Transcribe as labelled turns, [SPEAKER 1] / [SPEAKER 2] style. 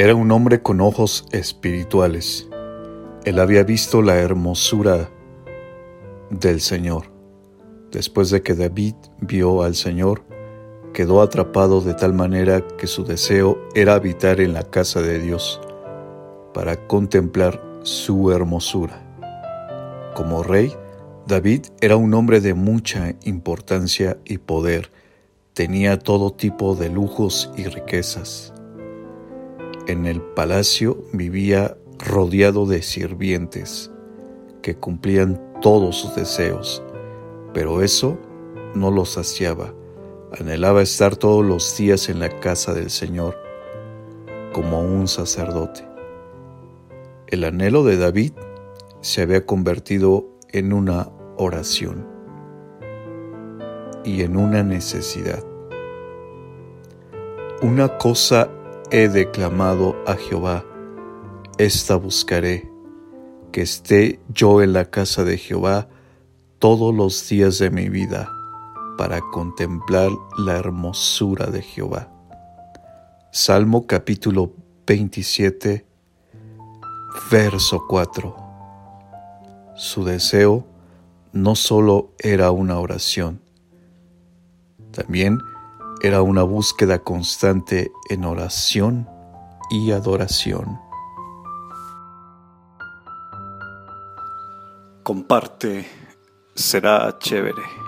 [SPEAKER 1] era un hombre con ojos espirituales. Él había visto la hermosura del Señor. Después de que David vio al Señor, quedó atrapado de tal manera que su deseo era habitar en la casa de Dios para contemplar su hermosura. Como rey, David era un hombre de mucha importancia y poder. Tenía todo tipo de lujos y riquezas en el palacio vivía rodeado de sirvientes que cumplían todos sus deseos, pero eso no lo saciaba. Anhelaba estar todos los días en la casa del Señor como un sacerdote. El anhelo de David se había convertido en una oración y en una necesidad. Una cosa he declamado a Jehová, esta buscaré, que esté yo en la casa de Jehová todos los días de mi vida, para contemplar la hermosura de Jehová. Salmo capítulo 27, verso 4. Su deseo no solo era una oración, también era una búsqueda constante en oración y adoración. Comparte, será chévere.